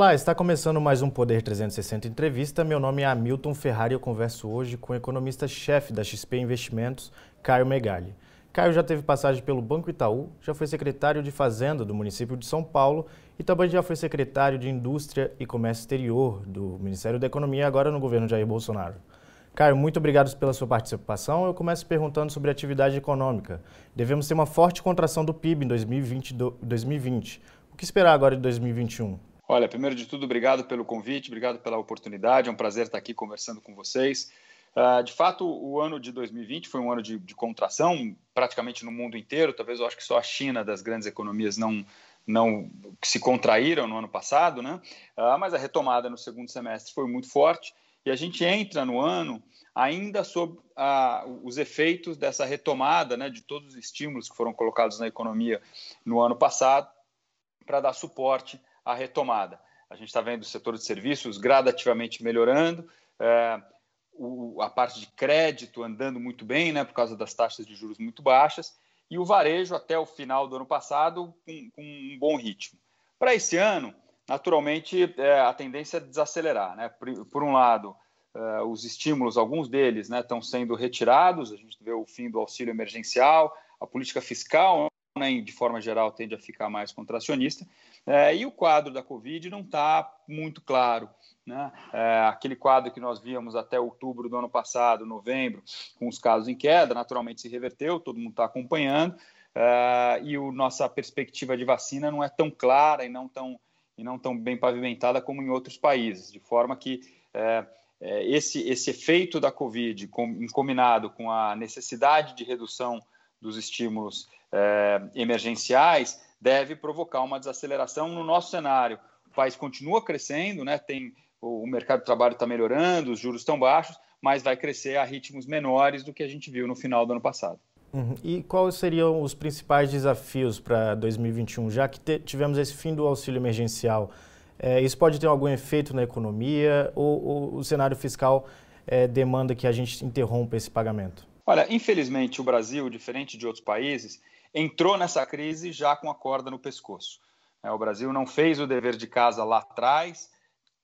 Olá, está começando mais um Poder 360 Entrevista. Meu nome é Hamilton Ferrari e eu converso hoje com o economista-chefe da XP Investimentos, Caio Megali. Caio já teve passagem pelo Banco Itaú, já foi secretário de Fazenda do município de São Paulo e também já foi secretário de Indústria e Comércio Exterior do Ministério da Economia, agora no governo Jair Bolsonaro. Caio, muito obrigado pela sua participação. Eu começo perguntando sobre a atividade econômica. Devemos ter uma forte contração do PIB em 2020. 2020. O que esperar agora de 2021? Olha, primeiro de tudo, obrigado pelo convite, obrigado pela oportunidade. É um prazer estar aqui conversando com vocês. Uh, de fato, o ano de 2020 foi um ano de, de, contração, praticamente no mundo inteiro. Talvez eu acho que só a China, das grandes economias, não, não se contraíram no ano passado, né? Uh, mas a retomada no segundo semestre foi muito forte e a gente entra no ano ainda sob uh, os efeitos dessa retomada, né, de todos os estímulos que foram colocados na economia no ano passado para dar suporte a retomada. A gente está vendo o setor de serviços gradativamente melhorando, é, o, a parte de crédito andando muito bem, né, por causa das taxas de juros muito baixas, e o varejo até o final do ano passado com, com um bom ritmo. Para esse ano, naturalmente, é, a tendência é desacelerar. Né? Por, por um lado, é, os estímulos, alguns deles, né, estão sendo retirados, a gente vê o fim do auxílio emergencial, a política fiscal, né, de forma geral, tende a ficar mais contracionista, é, e o quadro da Covid não está muito claro. Né? É, aquele quadro que nós víamos até outubro do ano passado, novembro, com os casos em queda, naturalmente se reverteu, todo mundo está acompanhando, é, e a nossa perspectiva de vacina não é tão clara e não tão, e não tão bem pavimentada como em outros países, de forma que é, é esse, esse efeito da Covid, com, combinado com a necessidade de redução dos estímulos é, emergenciais, deve provocar uma desaceleração no nosso cenário. O país continua crescendo, né? tem o mercado de trabalho está melhorando, os juros estão baixos, mas vai crescer a ritmos menores do que a gente viu no final do ano passado. Uhum. E quais seriam os principais desafios para 2021, já que tivemos esse fim do auxílio emergencial? É, isso pode ter algum efeito na economia ou, ou o cenário fiscal é, demanda que a gente interrompa esse pagamento? Olha, infelizmente o Brasil, diferente de outros países, entrou nessa crise já com a corda no pescoço. É, o Brasil não fez o dever de casa lá atrás,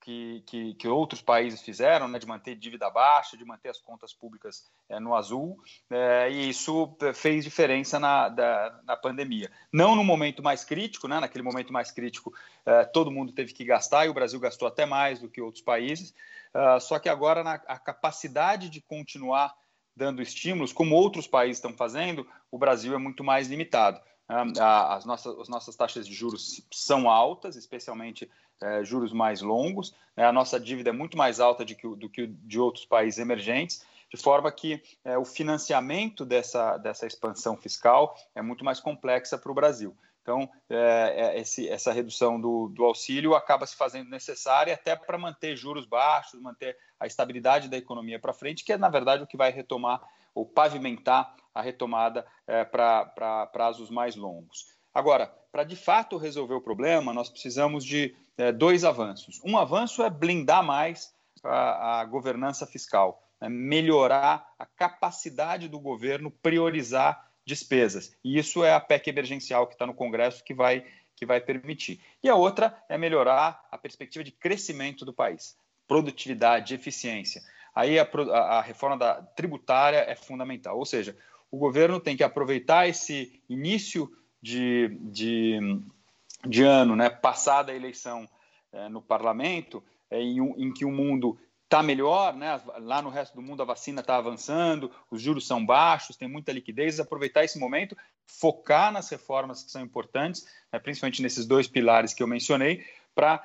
que, que, que outros países fizeram, né, de manter dívida baixa, de manter as contas públicas é, no azul, é, e isso fez diferença na, da, na pandemia. Não no momento mais crítico, né, naquele momento mais crítico, é, todo mundo teve que gastar, e o Brasil gastou até mais do que outros países, é, só que agora na, a capacidade de continuar dando estímulos, como outros países estão fazendo, o Brasil é muito mais limitado. As nossas, as nossas taxas de juros são altas, especialmente é, juros mais longos. Né? A nossa dívida é muito mais alta do que, do que de outros países emergentes, de forma que é, o financiamento dessa, dessa expansão fiscal é muito mais complexa para o Brasil. Então, é, é, esse, essa redução do, do, auxílio acaba se fazendo necessária até para manter juros baixos, manter a estabilidade da economia para frente, que é, na verdade, o que vai retomar ou pavimentar a retomada é, para prazos mais longos. Agora, para de fato resolver o problema, nós precisamos de é, dois avanços. Um avanço é blindar mais a, a governança fiscal, né? melhorar a capacidade do governo priorizar despesas. E isso é a PEC emergencial que está no Congresso que vai, que vai permitir. E a outra é melhorar a perspectiva de crescimento do país, produtividade, eficiência. Aí a, a, reforma da tributária é fundamental, ou seja, o governo tem que aproveitar esse início de, de, de ano, né, passada a eleição é, no parlamento, é, em, em que o mundo está melhor, né? Lá no resto do mundo a vacina está avançando, os juros são baixos, tem muita liquidez. Aproveitar esse momento, focar nas reformas que são importantes, né? principalmente nesses dois pilares que eu mencionei, para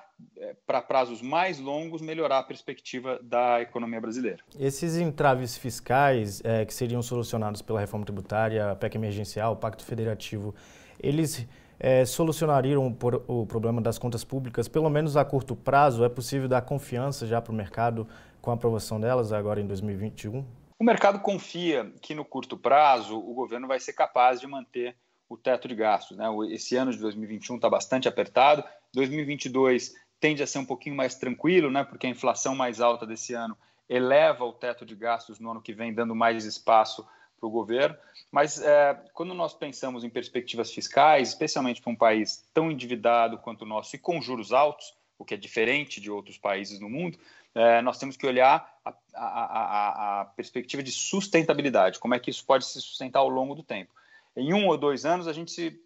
para prazos mais longos melhorar a perspectiva da economia brasileira. Esses entraves fiscais é, que seriam solucionados pela reforma tributária, PEC emergencial, Pacto Federativo, eles é, solucionariam o, o, problema das contas públicas, pelo menos a curto prazo? É possível dar confiança já para o mercado com a aprovação delas agora em 2021? O mercado confia que no curto prazo o governo vai ser capaz de manter o teto de gastos. Né? Esse ano de 2021 está bastante apertado, 2022 tende a ser um pouquinho mais tranquilo, né? porque a inflação mais alta desse ano eleva o teto de gastos no ano que vem, dando mais espaço para o governo. Mas é, quando nós pensamos em perspectivas fiscais, especialmente para um país tão endividado quanto o nosso e com juros altos, o que é diferente de outros países no mundo, é, nós temos que olhar a, a, a, a, perspectiva de sustentabilidade, como é que isso pode se sustentar ao longo do tempo. Em um ou dois anos, a gente se,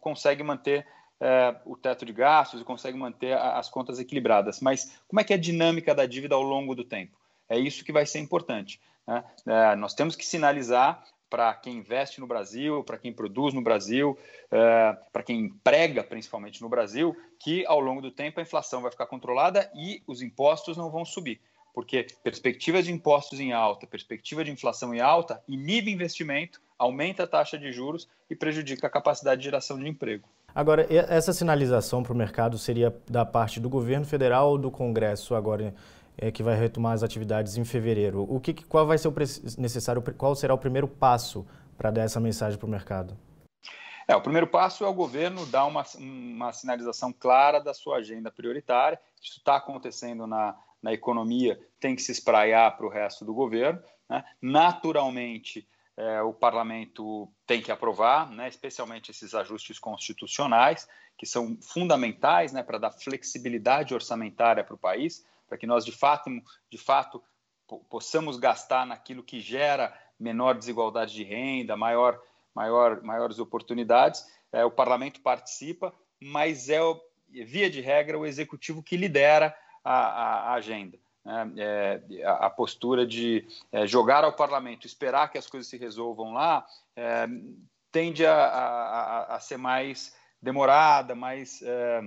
consegue manter é, o teto de gastos e consegue manter as contas equilibradas, mas como é que é a dinâmica da dívida ao longo do tempo? É isso que vai ser importante. Né? É, nós temos que sinalizar para quem investe no Brasil, para quem produz no Brasil, é, para quem emprega principalmente no Brasil, que ao longo do tempo a inflação vai ficar controlada e os impostos não vão subir. Porque perspectiva de impostos em alta, perspectiva de inflação em alta, inibe investimento, aumenta a taxa de juros e prejudica a capacidade de geração de emprego. Agora, essa sinalização para o mercado seria da parte do governo federal ou do Congresso agora é, que vai retomar as atividades em fevereiro. O que, qual vai ser o necessário, qual será o primeiro passo para dar essa mensagem para o mercado? É, o primeiro passo é o governo dar uma, uma sinalização clara da sua agenda prioritária. Isso está acontecendo na, na economia, tem que se espraiar para o resto do governo. Né? Naturalmente, é, o parlamento tem que aprovar, né, especialmente esses ajustes constitucionais, que são fundamentais né, para dar flexibilidade orçamentária para o país para que nós de fato, de fato possamos gastar naquilo que gera menor desigualdade de renda, maior, maior, maiores oportunidades. É, o parlamento participa, mas é, via de regra, o executivo que lidera a, a, a agenda. Né? É, a, a, postura de é, jogar ao parlamento, esperar que as coisas se resolvam lá, é, tende a, a, ser mais demorada, mais é,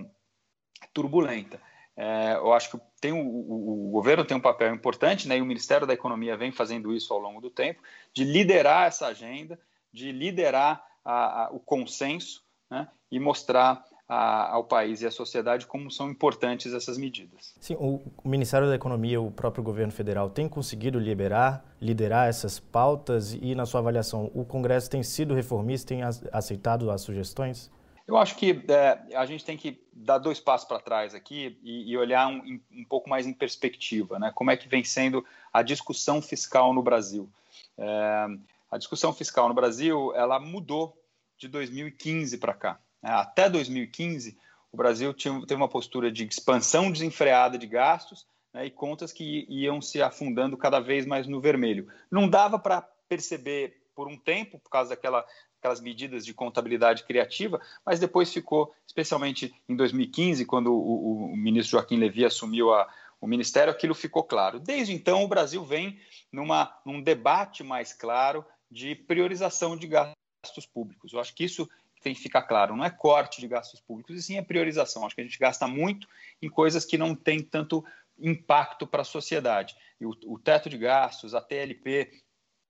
turbulenta. É, eu acho que tem o, o, o, governo tem um papel importante, né, e o Ministério da Economia vem fazendo isso ao longo do tempo, de liderar essa agenda, de liderar a, a, o consenso né, e mostrar ao país e à sociedade como são importantes essas medidas. Sim, o Ministério da Economia, o próprio governo federal, tem conseguido liberar, liderar essas pautas e, na sua avaliação, o Congresso tem sido reformista, tem aceitado as sugestões? Eu acho que é, a gente tem que dar dois passos para trás aqui e, e olhar um, um, pouco mais em perspectiva, né? Como é que vem sendo a discussão fiscal no Brasil? É, a discussão fiscal no Brasil ela mudou de 2015 para cá. Né? Até 2015, o Brasil tinha, teve uma postura de expansão desenfreada de gastos né, e contas que iam se afundando cada vez mais no vermelho. Não dava para perceber por um tempo, por causa daquela aquelas medidas de contabilidade criativa, mas depois ficou, especialmente em 2015, quando o, o, o ministro Joaquim Levy assumiu a, o ministério, aquilo ficou claro. Desde então, o Brasil vem numa, num debate mais claro de priorização de gastos públicos. Eu acho que isso tem que ficar claro, não é corte de gastos públicos, e sim é priorização. Acho que a gente gasta muito em coisas que não têm tanto impacto para a sociedade. E o, o teto de gastos, a TLP,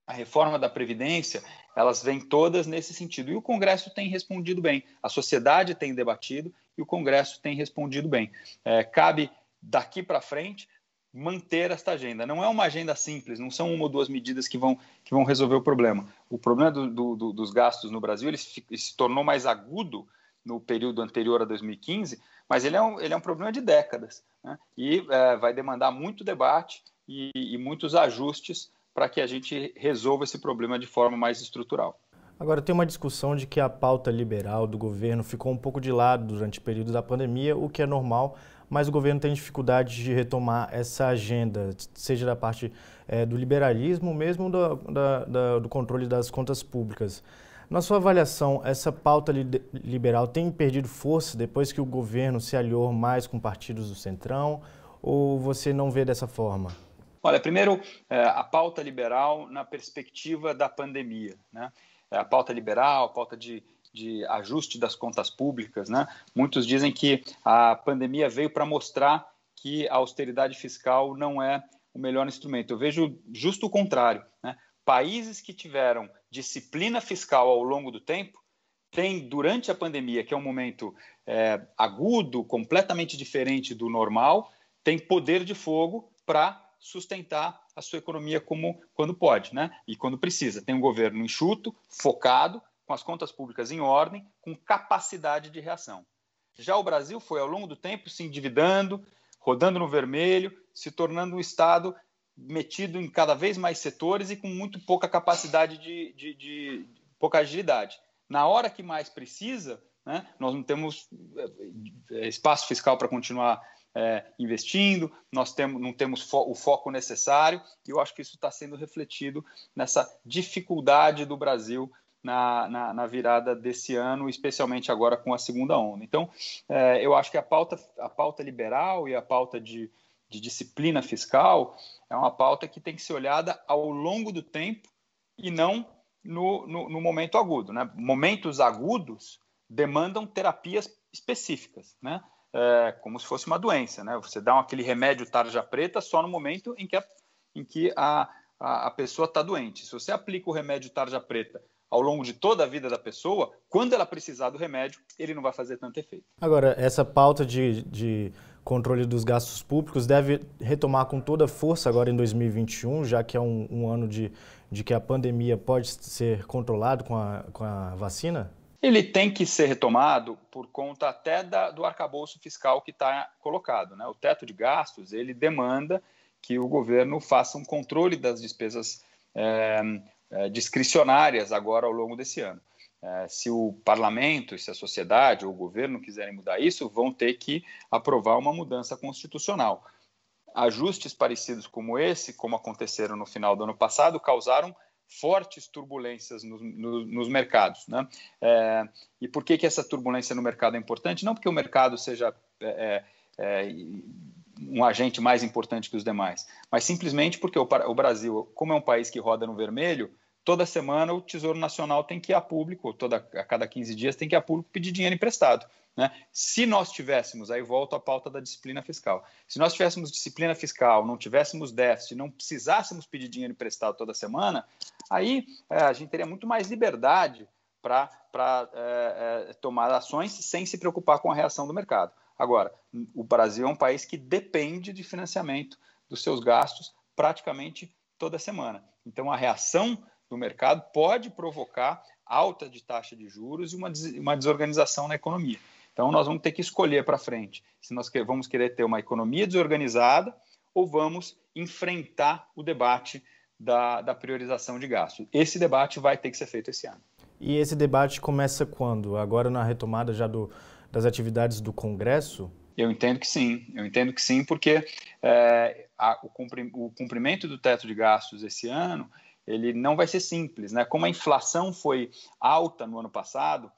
a reforma da Previdência, elas vêm todas nesse sentido. E o Congresso tem respondido bem, a sociedade tem debatido e o Congresso tem respondido bem. É, cabe, daqui para frente, manter esta agenda. Não é uma agenda simples, não são uma ou duas medidas que vão, que vão resolver o problema. O problema do, do, do, dos gastos no Brasil ele se, tornou mais agudo no período anterior a 2015, mas ele é um, ele é um problema de décadas né? e é, vai demandar muito debate e, e muitos ajustes para que a gente resolva esse problema de forma mais estrutural. Agora, tem uma discussão de que a pauta liberal do governo ficou um pouco de lado durante o período da pandemia, o que é normal, mas o governo tem dificuldade de retomar essa agenda, seja da parte é, do liberalismo, mesmo do, da, da, do controle das contas públicas. Na sua avaliação, essa pauta liberal tem perdido força depois que o governo se aliou mais com partidos do Centrão, ou você não vê dessa forma? Olha, primeiro, é, a pauta liberal na perspectiva da pandemia. Né? É, a pauta liberal, a pauta de, de ajuste das contas públicas. Né? Muitos dizem que a pandemia veio para mostrar que a austeridade fiscal não é o melhor instrumento. Eu vejo justo o contrário. Né? Países que tiveram disciplina fiscal ao longo do tempo têm, durante a pandemia, que é um momento é, agudo, completamente diferente do normal, tem poder de fogo para sustentar a sua economia como quando pode, né? E quando precisa. Tem um governo enxuto, focado, com as contas públicas em ordem, com capacidade de reação. Já o Brasil foi ao longo do tempo se endividando, rodando no vermelho, se tornando um estado metido em cada vez mais setores e com muito pouca capacidade de, de, de, de pouca agilidade. Na hora que mais precisa, né, nós não temos eh, espaço fiscal para continuar é, investindo, nós temos, não temos fo o foco necessário, e eu acho que isso está sendo refletido nessa dificuldade do Brasil na, na, na, virada desse ano, especialmente agora com a segunda onda. Então, é, eu acho que a pauta, a pauta liberal e a pauta de, de disciplina fiscal é uma pauta que tem que ser olhada ao longo do tempo e não no, no, no momento agudo. Né? Momentos agudos demandam terapias específicas, né? É, como se fosse uma doença. Né? Você dá aquele remédio tarja preta só no momento em que a, em que a, a, a pessoa está doente. Se você aplica o remédio tarja preta ao longo de toda a vida da pessoa, quando ela precisar do remédio, ele não vai fazer tanto efeito. Agora, essa pauta de, de controle dos gastos públicos deve retomar com toda força agora em 2021, já que é um, um ano de, de que a pandemia pode ser controlado com a, com a vacina? Ele tem que ser retomado por conta até da, do arcabouço fiscal que está colocado. Né? O teto de gastos ele demanda que o governo faça um controle das despesas é, é, discricionárias agora ao longo desse ano. É, se o parlamento, se a sociedade ou o governo quiserem mudar isso, vão ter que aprovar uma mudança constitucional. Ajustes parecidos como esse, como aconteceram no final do ano passado, causaram fortes turbulências no, no, nos mercados. Né? É, e por que, que essa turbulência no mercado é importante? Não porque o mercado seja é, é, é um agente mais importante que os demais, mas simplesmente porque o, o Brasil, como é um país que roda no vermelho, toda semana o Tesouro Nacional tem que ir a público, toda, a cada 15 dias tem que ir a público pedir dinheiro emprestado. Né? Se nós tivéssemos, aí volto à pauta da disciplina fiscal, se nós tivéssemos disciplina fiscal, não tivéssemos déficit, não precisássemos pedir dinheiro emprestado toda semana, aí é, a gente teria muito mais liberdade para é, é, tomar ações sem se preocupar com a reação do mercado. Agora, o Brasil é um país que depende de financiamento dos seus gastos praticamente toda semana. Então, a reação do mercado pode provocar alta de taxa de juros e uma, uma desorganização na economia. Então, nós vamos ter que escolher para frente se nós vamos querer ter uma economia desorganizada ou vamos enfrentar o debate da, da priorização de gastos. Esse debate vai ter que ser feito esse ano. E esse debate começa quando? Agora na retomada já do, das atividades do Congresso? Eu entendo que sim, eu entendo que sim, porque é, a, o, cumprimento do teto de gastos esse ano ele não vai ser simples, né? Como a inflação foi alta no ano passado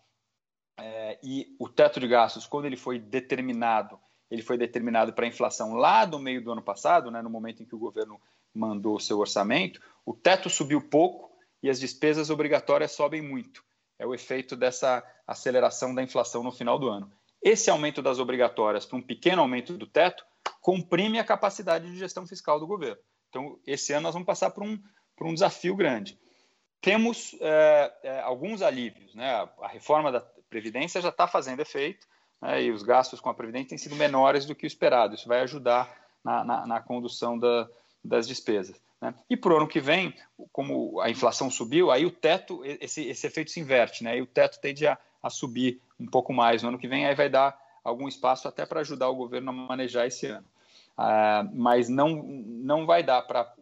é, e o teto de gastos, quando ele foi determinado, ele foi determinado para a inflação lá do meio do ano passado, né? No momento em que o governo mandou o seu orçamento, o teto subiu pouco e as despesas obrigatórias sobem muito. É o efeito dessa aceleração da inflação no final do ano. Esse aumento das obrigatórias para um pequeno aumento do teto comprime a capacidade de gestão fiscal do governo. Então, esse ano nós vamos passar por um, por um desafio grande. Temos é, é, alguns alívios. Né? A reforma da Previdência já está fazendo efeito né? e os gastos com a Previdência têm sido menores do que o esperado. Isso vai ajudar na, na, na condução da, das despesas. Né? E para o ano que vem, como a inflação subiu, aí o teto, esse, esse efeito se inverte, né? E o teto tende a, a subir um pouco mais no ano que vem, aí vai dar algum espaço até para ajudar o governo a manejar esse ano. Ah, mas não, não vai dar para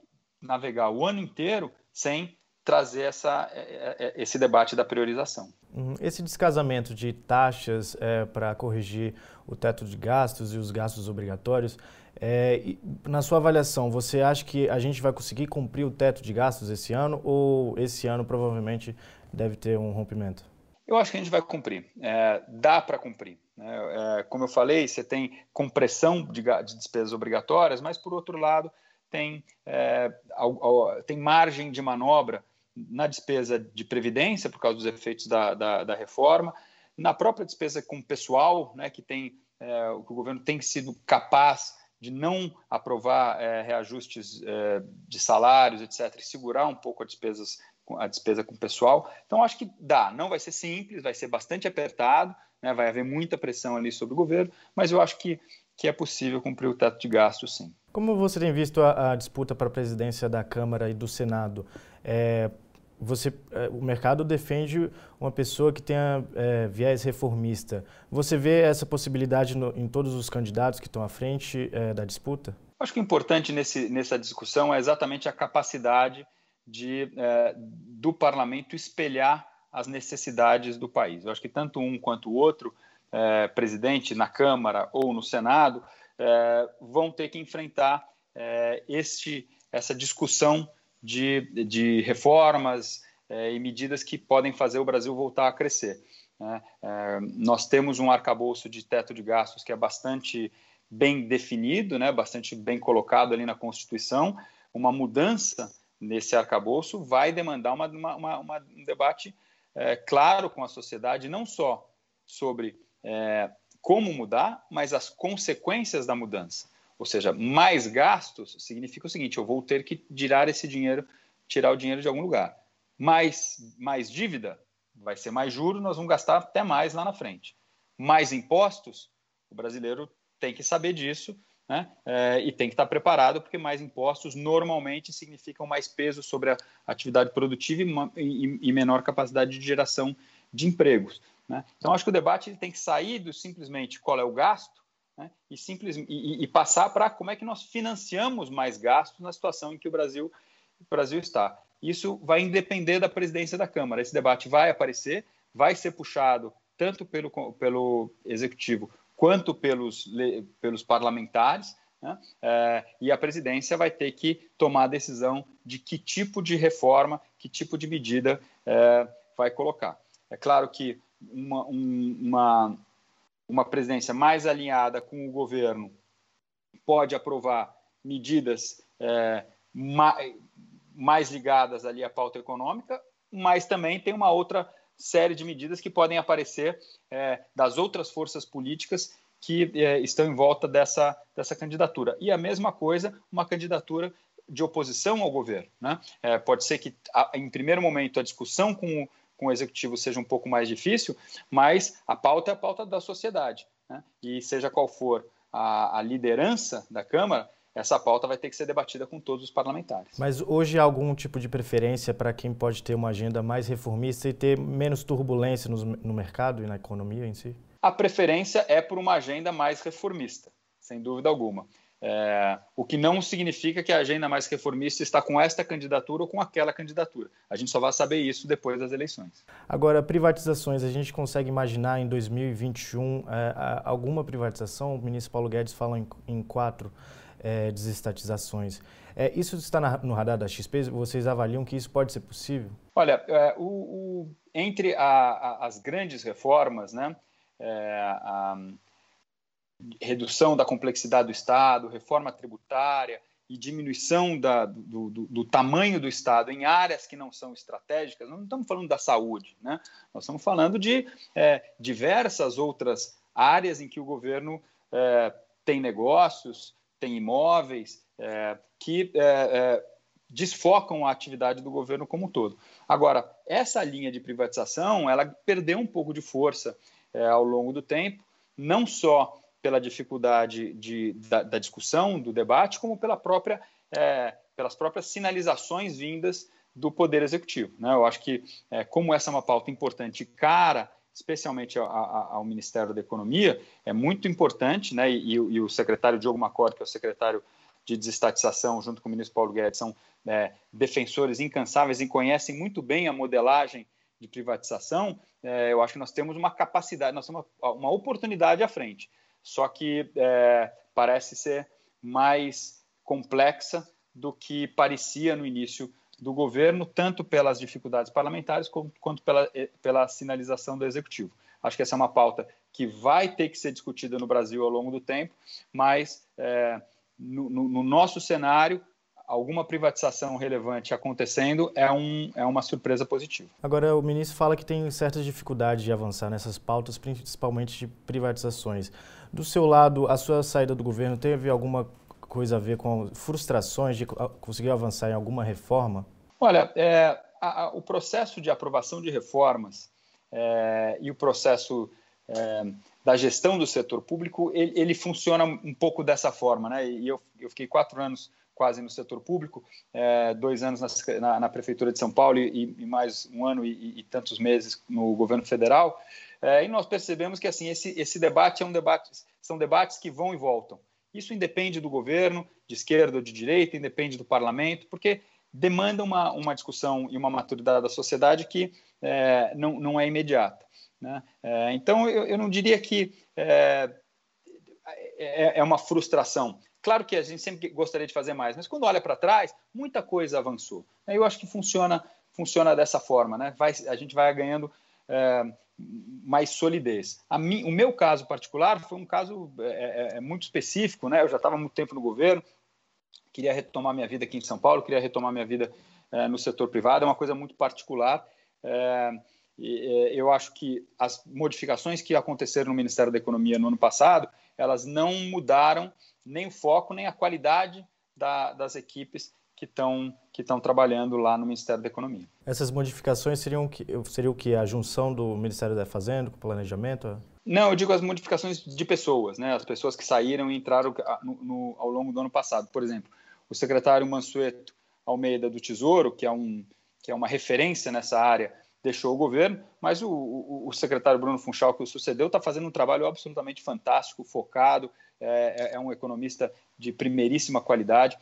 navegar o ano inteiro sem trazer essa, é, é, é, esse debate da priorização. Uhum. Esse descasamento de taxas é, para corrigir o teto de gastos e os gastos obrigatórios, é, na sua avaliação, você acha que a gente vai conseguir cumprir o teto de gastos esse ano ou esse ano provavelmente deve ter um rompimento? Eu acho que a gente vai cumprir. É, dá para cumprir. Né? como eu falei, você tem compressão de, de despesas obrigatórias, mas por outro lado, tem, é, tem margem de manobra na despesa de previdência, por causa dos efeitos da, da, da reforma, na própria despesa com pessoal, né, que tem é, o governo tem sido capaz de não aprovar é, reajustes é, de salários, etc., e segurar um pouco a, despesas, a despesa com pessoal. Então, acho que dá. Não vai ser simples, vai ser bastante apertado, né, vai haver muita pressão ali sobre o governo, mas eu acho que, que é possível cumprir o teto de gastos, sim. Como você tem visto a, a disputa para a presidência da Câmara e do Senado? É, você, é, o mercado defende uma pessoa que tenha é, viés reformista. Você vê essa possibilidade no, em todos os candidatos que estão à frente é, da disputa? Acho que o importante nesse, nessa discussão é exatamente a capacidade de, é, do parlamento espelhar as necessidades do país. Eu acho que tanto um quanto o outro, é, presidente na Câmara ou no Senado, é, vão ter que enfrentar este, essa discussão de, de reformas e medidas que podem fazer o Brasil voltar a crescer. Né? Nós temos um arcabouço de teto de gastos que é bastante bem definido, né? bastante bem colocado ali na Constituição. Uma mudança nesse arcabouço vai demandar uma, uma, uma, um debate é, claro com a sociedade, não só sobre é, como mudar, mas as consequências da mudança. Ou seja, mais gastos significa o seguinte: eu vou ter que tirar esse dinheiro, tirar o dinheiro de algum lugar. Mais, mais dívida vai ser mais juros, nós vamos gastar até mais lá na frente. Mais impostos, o brasileiro tem que saber disso né? É, e tem que estar preparado, porque mais impostos normalmente significam mais peso sobre a atividade produtiva e, e, e menor capacidade de geração de empregos. Né? Então, acho que o debate ele tem que sair do simplesmente qual é o gasto né? e, simples, e, e passar para como é que nós financiamos mais gastos na situação em que o Brasil, o Brasil está. Isso vai depender da presidência da Câmara. Esse debate vai aparecer, vai ser puxado tanto pelo, pelo Executivo quanto pelos, pelos parlamentares, né? é, e a presidência vai ter que tomar a decisão de que tipo de reforma, que tipo de medida é, vai colocar. É claro que uma, um, uma, uma presidência mais alinhada com o governo pode aprovar medidas é, mais, mais ligadas ali à pauta econômica, mas também tem uma outra série de medidas que podem aparecer é, das outras forças políticas que é, estão em volta dessa, dessa candidatura. E a mesma coisa, uma candidatura de oposição ao governo. Né? É, pode ser que, a, em primeiro momento, a discussão com o, com o executivo seja um pouco mais difícil, mas a pauta é a pauta da sociedade. Né? E seja qual for a, a liderança da Câmara, essa pauta vai ter que ser debatida com todos os parlamentares. Mas hoje há algum tipo de preferência para quem pode ter uma agenda mais reformista e ter menos turbulência no, no mercado e na economia em si? A preferência é por uma agenda mais reformista, sem dúvida alguma. É, o que não significa que a agenda mais reformista está com esta candidatura ou com aquela candidatura. A gente só vai saber isso depois das eleições. Agora, privatizações, a gente consegue imaginar em 2021 é, alguma privatização? O ministro Paulo Guedes fala em, em quatro é, desestatizações. É, isso está na, no radar da XP? Vocês avaliam que isso pode ser possível? Olha, é, o, o, entre a, a, as grandes reformas, né, é, a redução da complexidade do Estado, reforma tributária e diminuição da, do, do, do, tamanho do Estado em áreas que não são estratégicas, não estamos falando da saúde, né? nós estamos falando de é, diversas outras áreas em que o governo é, tem negócios, tem imóveis é, que é, é, desfocam a atividade do governo como um todo. Agora, essa linha de privatização, ela perdeu um pouco de força é, ao longo do tempo, não só pela dificuldade de, da, da, discussão, do debate, como pela própria, é, pelas próprias sinalizações vindas do Poder Executivo. Né? Eu acho que, como essa é uma pauta importante e cara especialmente ao, Ministério da Economia, é muito importante, né? E, e, o secretário Diogo Macor, que é o secretário de desestatização, junto com o ministro Paulo Guedes, são é, defensores incansáveis e conhecem muito bem a modelagem de privatização. É, eu acho que nós temos uma capacidade, nós temos uma, uma oportunidade à frente. Só que é, parece ser mais complexa do que parecia no início do governo, tanto pelas dificuldades parlamentares quanto pela, eh, pela sinalização do executivo. Acho que essa é uma pauta que vai ter que ser discutida no Brasil ao longo do tempo, mas é, no, no, nosso cenário, alguma privatização relevante acontecendo é, um, é uma surpresa positiva. Agora, o ministro fala que tem certas dificuldades de avançar nessas pautas, principalmente de privatizações. Do seu lado, a sua saída do governo teve alguma coisa a ver com frustrações de conseguir avançar em alguma reforma? Olha, é, a, a, o processo de aprovação de reformas é, e o processo é, da gestão do setor público, ele, ele, funciona um pouco dessa forma. Né? E eu, eu fiquei quatro anos quase no setor público, é, dois anos na, na, na, Prefeitura de São Paulo e, e mais um ano e, e, tantos meses no governo federal. É, e nós percebemos que assim esse, esse debate é um debate, são debates que vão e voltam. Isso independe do governo, de esquerda ou de direita, independe do parlamento, porque demanda uma, uma discussão e uma maturidade da sociedade que é, não, não é imediata. Né? É, então, eu, eu, não diria que é, é, é uma frustração. Claro que a gente sempre gostaria de fazer mais, mas quando olha para trás, muita coisa avançou. Eu acho que funciona funciona dessa forma, né? Vai, a gente vai ganhando é, mais solidez. Mim, o meu caso particular foi um caso é, é, é muito específico, né? Eu já estava muito tempo no governo, queria retomar minha vida aqui em São Paulo, queria retomar minha vida é, no setor privado, é uma coisa muito particular. É, eu acho que as modificações que aconteceram no Ministério da Economia no ano passado, elas não mudaram nem o foco, nem a qualidade da, das equipes que estão que estão trabalhando lá no Ministério da Economia. Essas modificações seriam que seria o que a junção do Ministério da Fazenda com o planejamento? Não, eu digo as modificações de pessoas, né? As pessoas que saíram e entraram no, no, ao longo do ano passado. Por exemplo, o secretário Mansueto Almeida do Tesouro, que é um que é uma referência nessa área, deixou o governo, mas o, o, o secretário Bruno Funchal, que o sucedeu, está fazendo um trabalho absolutamente fantástico, focado, é, é, é um economista de primeiríssima qualidade.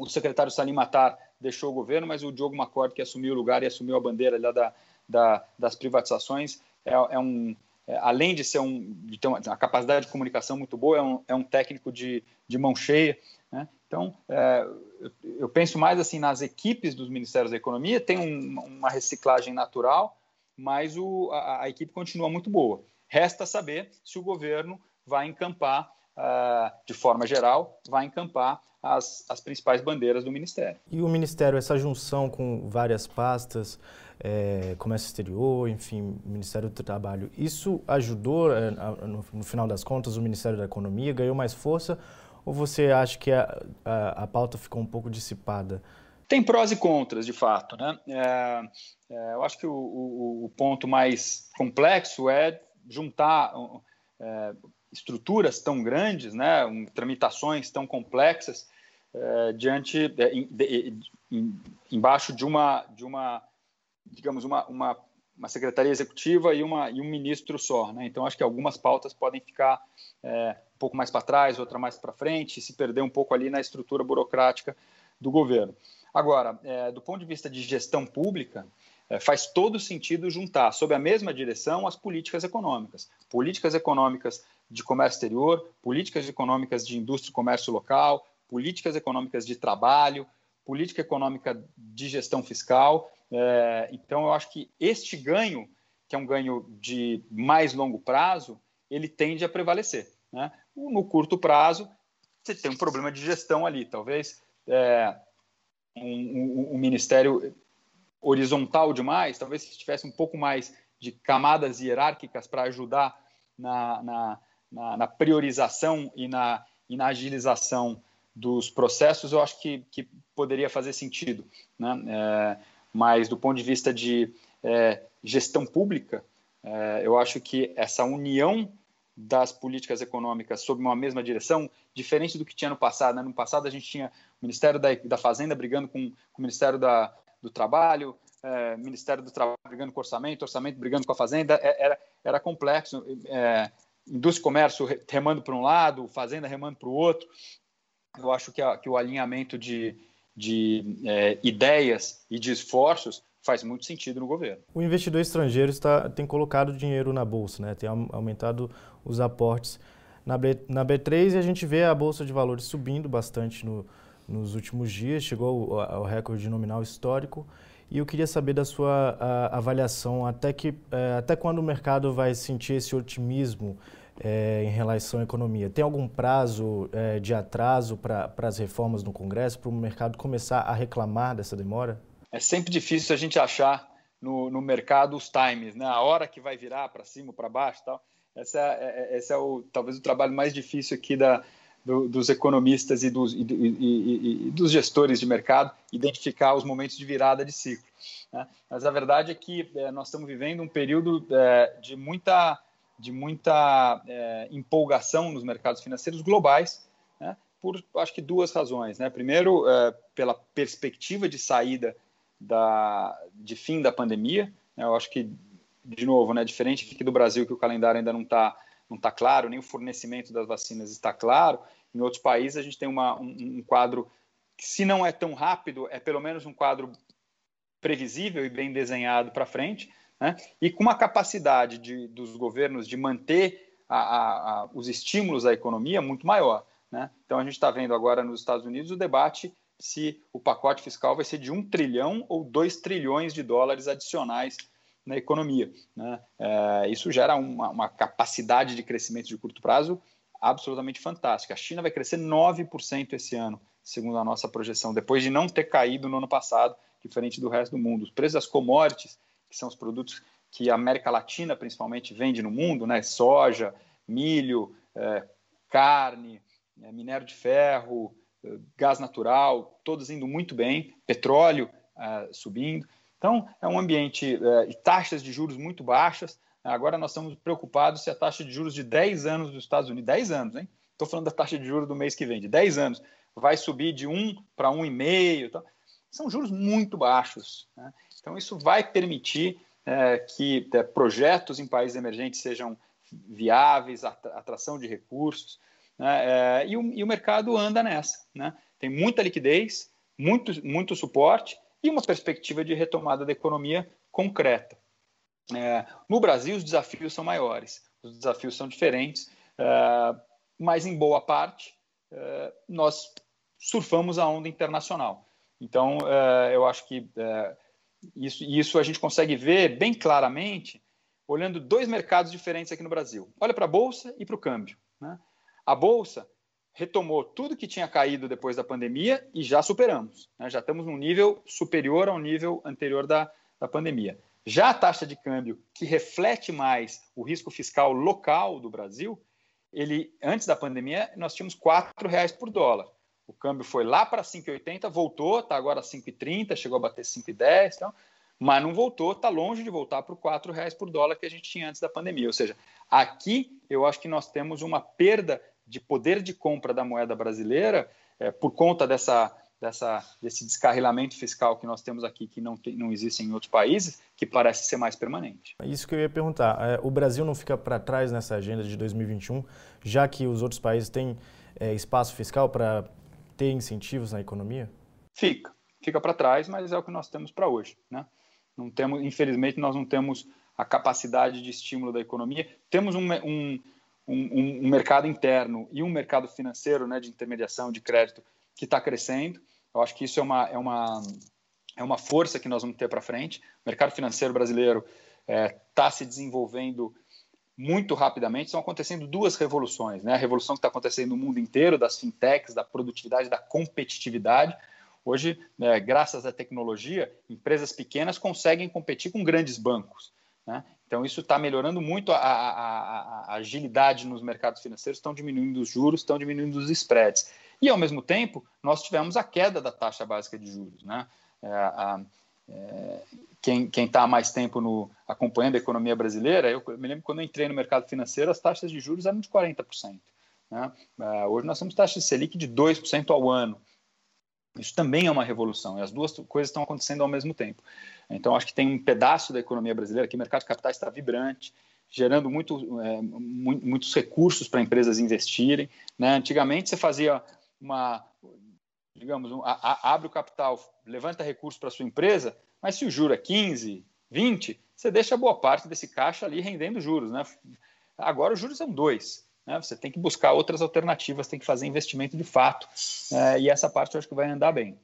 O secretário Salim Matar deixou o governo, mas o Diogo Macord, que assumiu o lugar e assumiu a bandeira da, da, das privatizações, é, é um, é, além de ser um, de ter uma, capacidade de comunicação muito boa, é um, é um técnico de, de mão cheia. Né? Então, é, eu, eu, penso mais assim nas equipes dos Ministérios da Economia, tem um, uma reciclagem natural, mas o, a, a, equipe continua muito boa. Resta saber se o governo vai encampar, uh, de forma geral, vai encampar as, as principais bandeiras do Ministério. E o Ministério, essa junção com várias pastas, é, Comércio Exterior, enfim, Ministério do Trabalho, isso ajudou, é, no, no, final das contas, o Ministério da Economia ganhou mais força ou você acha que a, a, a pauta ficou um pouco dissipada? Tem prós e contras, de fato. Né? É, é, eu acho que o, o, o, ponto mais complexo é juntar é, estruturas tão grandes, né, um, tramitações tão complexas é, diante é, de, em, embaixo de uma de uma digamos uma, uma, uma secretaria executiva e uma e um ministro só, né? Então acho que algumas pautas podem ficar é, um pouco mais para trás, outra mais para frente, se perder um pouco ali na estrutura burocrática do governo. Agora, do ponto de vista de gestão pública, faz todo sentido juntar sob a mesma direção as políticas econômicas. Políticas econômicas de comércio exterior, políticas econômicas de indústria e comércio local, políticas econômicas de trabalho, política econômica de gestão fiscal. É, então, eu acho que este ganho, que é um ganho de mais longo prazo, ele tende a prevalecer. Né? No curto prazo, você tem um problema de gestão ali. Talvez é, um, um, um ministério horizontal demais, talvez se tivesse um pouco mais de camadas hierárquicas para ajudar na, na, na, na, priorização e na, e na agilização dos processos, eu acho que, que poderia fazer sentido. Né? É, mas do ponto de vista de é, gestão pública, é, eu acho que essa união das políticas econômicas sob uma mesma direção, diferente do que tinha no passado. Né? No passado, a gente tinha o Ministério da, da Fazenda brigando com, com o Ministério da, do Trabalho, é, Ministério do Trabalho brigando com o orçamento, orçamento brigando com a Fazenda, é, era, era complexo. É, indústria e comércio remando para um lado, Fazenda remando para o outro. Eu acho que, a, que o alinhamento de, de é, ideias e de esforços faz muito sentido no governo. O investidor estrangeiro está, tem colocado dinheiro na bolsa, né? tem aumentado os aportes na, B, na B3 e a gente vê a bolsa de valores subindo bastante no, nos últimos dias, chegou ao, ao recorde nominal histórico. E eu queria saber da sua a, avaliação até que é, até quando o mercado vai sentir esse otimismo é, em relação à economia. Tem algum prazo é, de atraso para as reformas no Congresso para o mercado começar a reclamar dessa demora? É sempre difícil a gente achar no, no mercado os times, né? A hora que vai virar para cima, para baixo, tal. Essa é, esse é o talvez o trabalho mais difícil aqui da do, dos economistas e dos, e, e, e dos, gestores de mercado identificar os momentos de virada de ciclo. Né? Mas a verdade é que é, nós estamos vivendo um período é, de muita, de muita é, empolgação nos mercados financeiros globais, né? por acho que duas razões. Né? Primeiro, é, pela perspectiva de saída da, de fim da pandemia. Né? Eu acho que, de novo, né, diferente aqui do Brasil, que o calendário ainda não está não está claro, nem o fornecimento das vacinas está claro. Em outros países, a gente tem uma, um, um quadro que, se não é tão rápido, é pelo menos um quadro previsível e bem desenhado para frente, né? e com uma capacidade de, dos governos de manter a, a, os estímulos à economia muito maior. Né? Então, a gente está vendo agora nos Estados Unidos o debate se o pacote fiscal vai ser de um trilhão ou dois trilhões de dólares adicionais na economia. Né? É, isso gera uma, uma, capacidade de crescimento de curto prazo absolutamente fantástica. A China vai crescer 9% esse ano, segundo a nossa projeção, depois de não ter caído no ano passado, diferente do resto do mundo. Os preços das commodities, que são os produtos que a América Latina principalmente vende no mundo, né? soja, milho, é, carne, é, minério de ferro, é, gás natural, todos indo muito bem, petróleo é, subindo. Então, é um ambiente de taxas de juros muito baixas. Agora nós estamos preocupados se a taxa de juros de 10 anos dos Estados Unidos, 10 anos, hein? Estou falando da taxa de juros do mês que vem, de 10 anos, vai subir de 1 para 1,5. Então, são juros muito baixos. Né? Então, isso vai permitir é, que é, projetos em países emergentes sejam viáveis, atração de recursos, né? é, e, o, e, o, mercado anda nessa. Né? Tem muita liquidez, muito, muito suporte e uma perspectiva de retomada da economia concreta. É, no Brasil, os desafios são maiores, os desafios são diferentes, é, mas em boa parte é, nós surfamos a onda internacional. Então, é, eu acho que isso, isso a gente consegue ver bem claramente olhando dois mercados diferentes aqui no Brasil. Olha para a Bolsa e para o câmbio. Né? A Bolsa retomou tudo que tinha caído depois da pandemia e já superamos. Né? Já estamos num nível superior ao nível anterior da, da pandemia. Já a taxa de câmbio, que reflete mais o risco fiscal local do Brasil, ele antes da pandemia nós tínhamos R$ reais por dólar. O câmbio foi lá para 5,80, voltou, está agora 5,30, chegou a bater 5,10, então, mas não voltou, está longe de voltar para o reais por dólar que a gente tinha antes da pandemia. Ou seja, aqui eu acho que nós temos uma perda de poder de compra da moeda brasileira é, por conta dessa, dessa, desse descarrilamento fiscal que nós temos aqui, que não, tem, não existe em outros países, que parece ser mais permanente. Isso que eu ia perguntar. É, o Brasil não fica para trás nessa agenda de 2021, já que os outros países têm é, espaço fiscal para ter incentivos na economia? Fica, fica para trás, mas é o que nós temos para hoje, né? Não temos, infelizmente, nós não temos a capacidade de estímulo da economia. Temos um, um, um, um mercado interno e um mercado financeiro, né, de intermediação de crédito que está crescendo. Eu acho que isso é uma, é uma, é uma força que nós vamos ter para frente. O mercado financeiro brasileiro está é, tá se desenvolvendo muito rapidamente. Estão acontecendo duas revoluções. Né? A revolução que está acontecendo no mundo inteiro, das fintechs, da produtividade, da competitividade. Hoje, né, graças à tecnologia, empresas pequenas conseguem competir com grandes bancos. Né? Então, isso está melhorando muito a, a, a, agilidade nos mercados financeiros, estão diminuindo os juros, estão diminuindo os spreads. E, ao mesmo tempo, nós tivemos a queda da taxa básica de juros. Né? É, a, é, quem está há mais tempo no, acompanhando a economia brasileira, eu me lembro quando eu entrei no mercado financeiro, as taxas de juros eram de 40%. Né? Uh, hoje nós temos taxas de Selic de 2% ao ano. Isso também é uma revolução, e as duas coisas estão acontecendo ao mesmo tempo. Então, acho que tem um pedaço da economia brasileira que o mercado de capitais está vibrante, gerando muito, é, muitos recursos para empresas investirem. Né? Antigamente, você fazia uma, digamos, a, a, abre o capital, levanta recursos para sua empresa, mas se o juro é 15, 20, você deixa boa parte desse caixa ali rendendo juros. Né? Agora os juros são dois. Né? Você tem que buscar outras alternativas, tem que fazer investimento de fato. É, e essa parte eu acho que vai andar bem.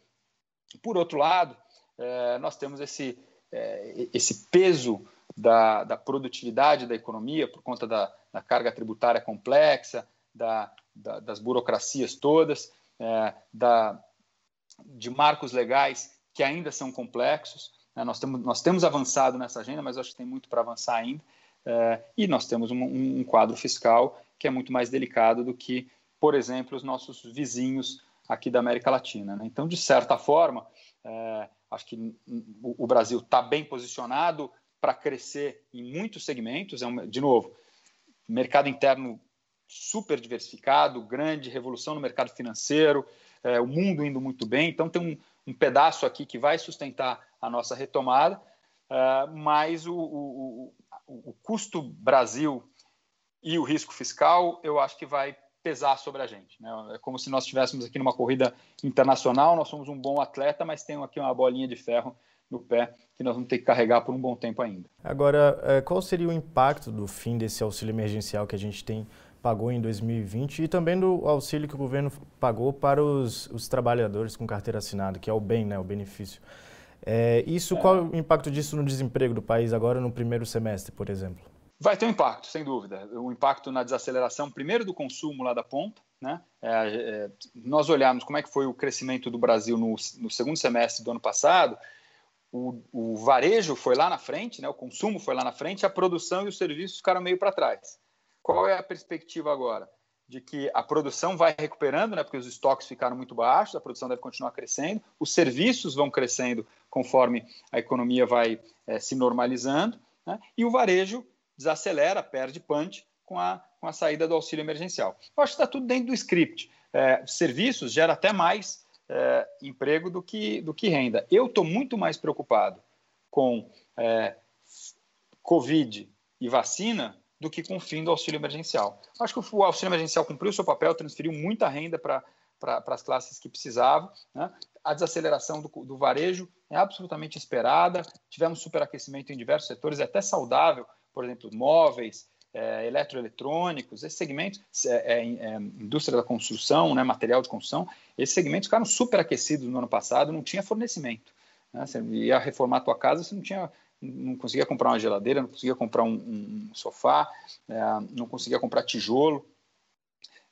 Por outro lado, é, nós temos esse, é, esse peso da, da, produtividade da economia por conta da, da carga tributária complexa, da, das burocracias todas, é, da, de marcos legais que ainda são complexos. Né? Nós, temos, nós temos avançado nessa agenda, mas acho que tem muito para avançar ainda. É, e nós temos um, um, quadro fiscal que é muito mais delicado do que, por exemplo, os nossos vizinhos aqui da América Latina. Né? Então, de certa forma, é, acho que o, o Brasil está bem posicionado para crescer em muitos segmentos. É um, de novo, mercado interno super diversificado, grande revolução no mercado financeiro, é, o mundo indo muito bem. Então, tem um, um, pedaço aqui que vai sustentar a nossa retomada, é, mas o, o, o, o, custo Brasil e o risco fiscal, eu acho que vai pesar sobre a gente. Né? É como se nós estivéssemos aqui numa corrida internacional, nós somos um bom atleta, mas tem aqui uma bolinha de ferro no pé que nós vamos ter que carregar por um bom tempo ainda. Agora, é, qual seria o impacto do fim desse auxílio emergencial que a gente tem pagou em 2020 e também do auxílio que o governo pagou para os, os trabalhadores com carteira assinada, que é o bem, né, o benefício. É, isso, é. qual o impacto disso no desemprego do país agora no primeiro semestre, por exemplo? Vai ter um impacto, sem dúvida. O impacto na desaceleração, primeiro do consumo lá da ponta, né? É, é, nós olharmos como é que foi o crescimento do Brasil no, no segundo semestre do ano passado, o, o, varejo foi lá na frente, né? o consumo foi lá na frente, a produção e os serviços ficaram meio para trás. Qual é a perspectiva agora? De que a produção vai recuperando, né? porque os estoques ficaram muito baixos, a produção deve continuar crescendo, os serviços vão crescendo conforme a economia vai é, se normalizando, né? e o varejo desacelera, perde punch com a, com a saída do auxílio emergencial. Eu acho que está tudo dentro do script. É, serviços gera até mais é, emprego do que, do que renda. Eu estou muito mais preocupado com é, Covid e vacina do que com o fim do auxílio emergencial. Acho que o auxílio emergencial cumpriu o seu papel, transferiu muita renda para as classes que precisavam. Né? A desaceleração do, do, varejo é absolutamente esperada. Tivemos superaquecimento em diversos setores, é até saudável, por exemplo, móveis, é, eletroeletrônicos, esses segmentos, é, é, é, indústria da construção, né, material de construção, esses segmentos ficaram superaquecidos no ano passado, não tinha fornecimento. Né? Você ia reformar a tua casa, você não tinha não conseguia comprar uma geladeira, não conseguia comprar um, um sofá, é, não conseguia comprar tijolo.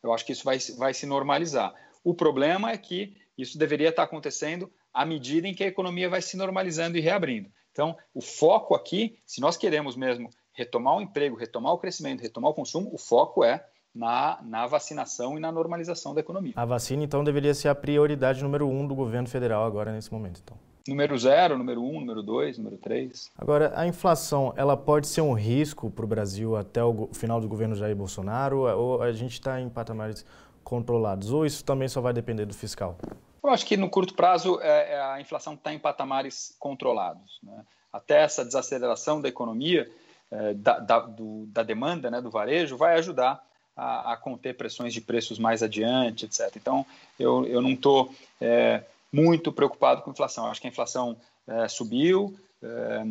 Eu acho que isso vai, vai se normalizar. O problema é que isso deveria estar acontecendo à medida em que a economia vai se normalizando e reabrindo. Então, o foco aqui, se nós queremos mesmo retomar o emprego, retomar o crescimento, retomar o consumo, o foco é na, na vacinação e na normalização da economia. A vacina, então, deveria ser a prioridade número um do governo federal agora, nesse momento, então. Número zero, número um, número dois, número três. Agora, a inflação, ela pode ser um risco para o Brasil até o final do governo Jair Bolsonaro ou a gente está em patamares controlados? Ou isso também só vai depender do fiscal? Eu acho que no curto prazo é, é a inflação está em patamares controlados. Né? Até essa desaceleração da economia, é, da, da, do, da, demanda né, do varejo, vai ajudar a, a, conter pressões de preços mais adiante, etc. Então, eu, eu não estou é, muito preocupado com inflação. Acho que a inflação é, subiu, é,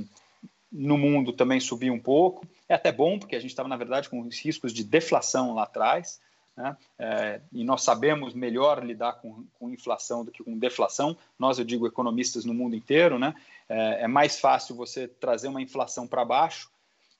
no mundo também subiu um pouco. É até bom, porque a gente estava, na verdade, com os riscos de deflação lá atrás. Né? É, e nós sabemos melhor lidar com, com, inflação do que com deflação. Nós, eu digo, economistas no mundo inteiro, né? é, é mais fácil você trazer uma inflação para baixo,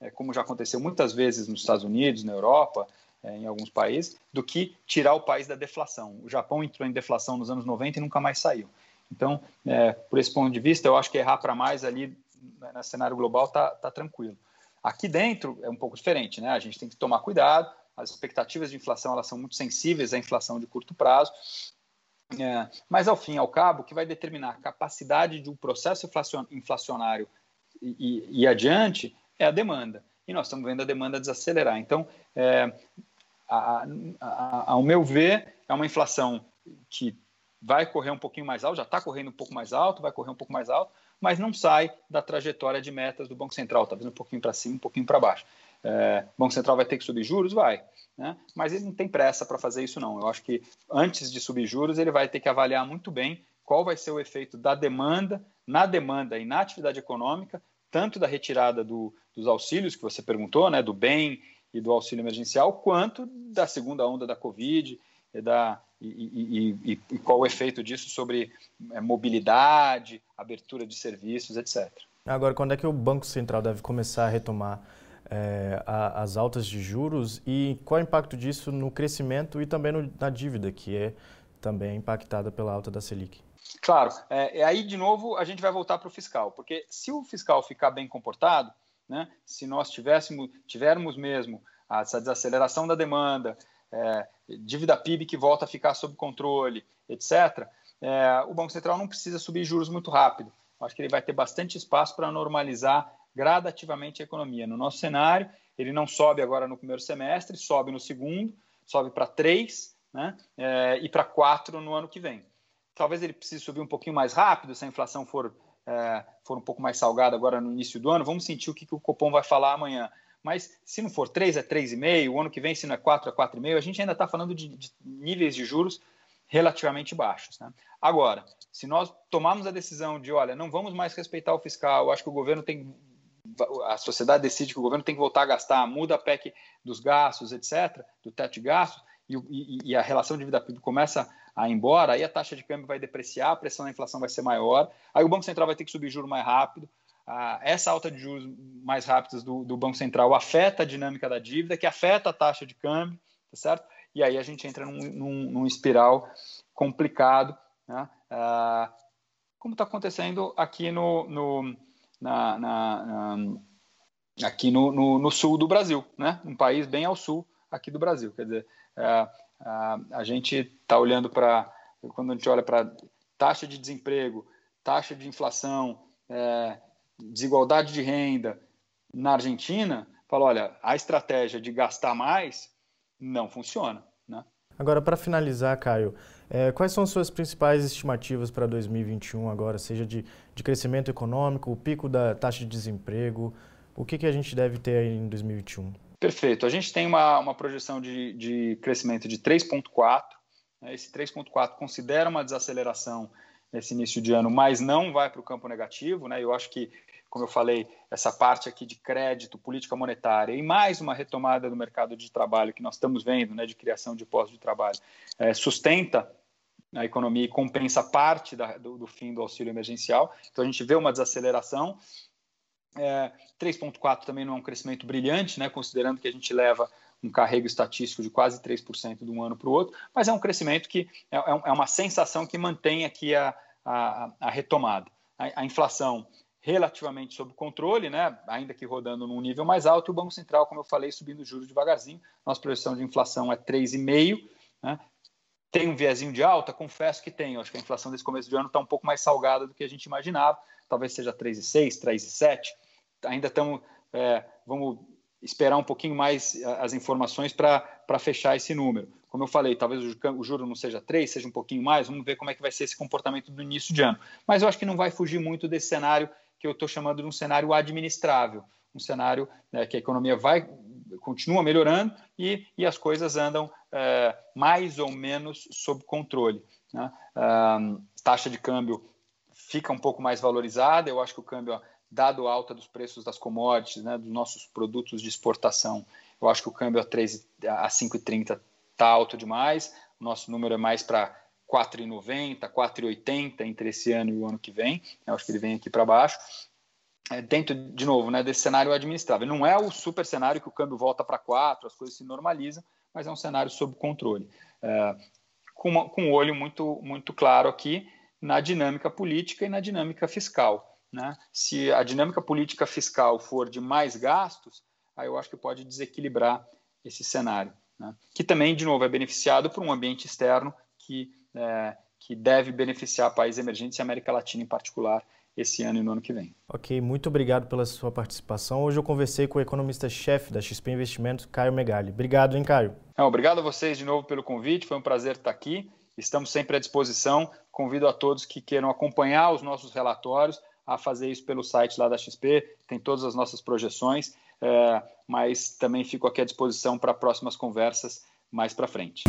é, como já aconteceu muitas vezes nos Estados Unidos, na Europa, é, em alguns países, do que tirar o país da deflação. O Japão entrou em deflação nos anos 90 e nunca mais saiu. Então, é, por esse ponto de vista, eu acho que errar para mais ali né, no cenário global está tá tranquilo. Aqui dentro é um pouco diferente, né? A gente tem que tomar cuidado, as expectativas de inflação elas são muito sensíveis à inflação de curto prazo. É, mas, ao fim e ao cabo, o que vai determinar a capacidade de um processo inflacionário e, e, e adiante é a demanda. E nós estamos vendo a demanda desacelerar. Então, é, a, a, ao meu ver, é uma inflação que vai correr um pouquinho mais alto, já está correndo um pouco mais alto, vai correr um pouco mais alto, mas não sai da trajetória de metas do Banco Central, talvez um pouquinho para cima, um pouquinho para baixo. É, o Banco Central vai ter que subir juros? Vai. Né? Mas ele não tem pressa para fazer isso, não. Eu acho que antes de subir juros, ele vai ter que avaliar muito bem qual vai ser o efeito da demanda, na demanda e na atividade econômica, tanto da retirada do, dos auxílios, que você perguntou, né, do bem e do auxílio emergencial, quanto da segunda onda da Covid e, da, e, e, e qual o efeito disso sobre é, mobilidade, abertura de serviços, etc. Agora, quando é que o Banco Central deve começar a retomar é, a, as altas de juros e qual é o impacto disso no crescimento e também no, na dívida, que é também impactada pela alta da Selic? Claro, é, é aí de novo a gente vai voltar para o fiscal, porque se o fiscal ficar bem comportado, né, se nós tivéssemos, tivermos mesmo essa desaceleração da demanda, é, dívida PIB que volta a ficar sob controle, etc., é, o Banco Central não precisa subir juros muito rápido. Acho que ele vai ter bastante espaço para normalizar gradativamente a economia. No nosso cenário, ele não sobe agora no primeiro semestre, sobe no segundo, sobe para 3 né, é, e para 4 no ano que vem. Talvez ele precise subir um pouquinho mais rápido se a inflação for, é, for um pouco mais salgada agora no início do ano. Vamos sentir o que, que o Copom vai falar amanhã. Mas se não for 3, é 3,5, o ano que vem, se não é 4, é 4,5. A gente ainda está falando de, de, níveis de juros relativamente baixos. Né? Agora, se nós tomarmos a decisão de, olha, não vamos mais respeitar o fiscal, acho que o governo tem a sociedade decide que o governo tem que voltar a gastar, muda a PEC dos gastos, etc., do teto de gastos, e, e, e a relação de vida PIB começa a ir embora, aí a taxa de câmbio vai depreciar, a pressão da inflação vai ser maior, aí o Banco Central vai ter que subir juros mais rápido, ah, essa alta de juros mais rápidas do, do, Banco Central afeta a dinâmica da dívida, que afeta a taxa de câmbio, tá certo? E aí a gente entra num, num, num espiral complicado, né? ah, como está acontecendo aqui no, no na, na, na aqui no, no, no, sul do Brasil, né? Um país bem ao sul aqui do Brasil. Quer dizer, é, a, a gente está olhando para quando a gente olha para taxa de desemprego, taxa de inflação, é, desigualdade de renda na Argentina, fala, olha, a estratégia de gastar mais não funciona. Né? Agora, para finalizar, Caio, é, quais são as suas principais estimativas para 2021 agora, seja de, de crescimento econômico, o pico da taxa de desemprego, o que, que a gente deve ter aí em 2021? Perfeito. A gente tem uma, uma projeção de, de crescimento de 3,4. Né? Esse 3,4 considera uma desaceleração nesse início de ano, mas não vai para o campo negativo. Né? Eu acho que, como eu falei, essa parte aqui de crédito, política monetária e mais uma retomada do mercado de trabalho que nós estamos vendo, né, de criação de postos de trabalho, é, sustenta a economia e compensa parte da, do, do, fim do auxílio emergencial. Então a gente vê uma desaceleração. É, 3,4 também não é um crescimento brilhante, né, considerando que a gente leva um carrego estatístico de quase 3% de um ano para o outro, mas é um crescimento que é, é, é uma sensação que mantém aqui a, a, a retomada. A, a, inflação relativamente sob controle, né, ainda que rodando num nível mais alto, e o Banco Central, como eu falei, subindo juros devagarzinho. Nossa projeção de inflação é 3,5%. Né, tem um viezinho de alta? Confesso que tem. Eu acho que a inflação desse começo de ano está um pouco mais salgada do que a gente imaginava. Talvez seja 3,6, 3,7. Ainda estamos. É, vamos esperar um pouquinho mais as informações para fechar esse número. Como eu falei, talvez o juro não seja 3, seja um pouquinho mais, vamos ver como é que vai ser esse comportamento do início de ano. Mas eu acho que não vai fugir muito desse cenário que eu estou chamando de um cenário administrável, um cenário né, que a economia vai continua melhorando e, e as coisas andam é, mais ou menos sob controle. Né? taxa de câmbio fica um pouco mais valorizada, eu acho que o câmbio dado alta dos preços das commodities, né, dos nossos produtos de exportação, eu acho que o câmbio a, 3, a 5,30 está alto demais, o nosso número é mais para 4,90, 4,80 entre esse ano e o ano que vem, eu acho que ele vem aqui para baixo, é, dentro, de novo, né, desse cenário administrável. Não é o super cenário que o câmbio volta para 4, as coisas se normalizam, mas é um cenário sob controle. É, com, uma, com um olho muito, muito claro aqui na dinâmica política e na dinâmica fiscal. Né? Se a dinâmica política fiscal for de mais gastos, aí eu acho que pode desequilibrar esse cenário. Né? Que também, de novo, é beneficiado por um ambiente externo que, é, que deve beneficiar países emergentes e América Latina em particular esse ano e no ano que vem. Ok, muito obrigado pela sua participação. Hoje eu conversei com o economista-chefe da XP Investimentos, Caio Megali. Obrigado, hein, Caio? Não, obrigado a vocês de novo pelo convite, foi um prazer estar aqui. Estamos sempre à disposição. Convido a todos que queiram acompanhar os nossos relatórios a fazer isso pelo site lá da XP, tem todas as nossas projeções, é, mas também fico aqui à disposição para próximas conversas mais para frente.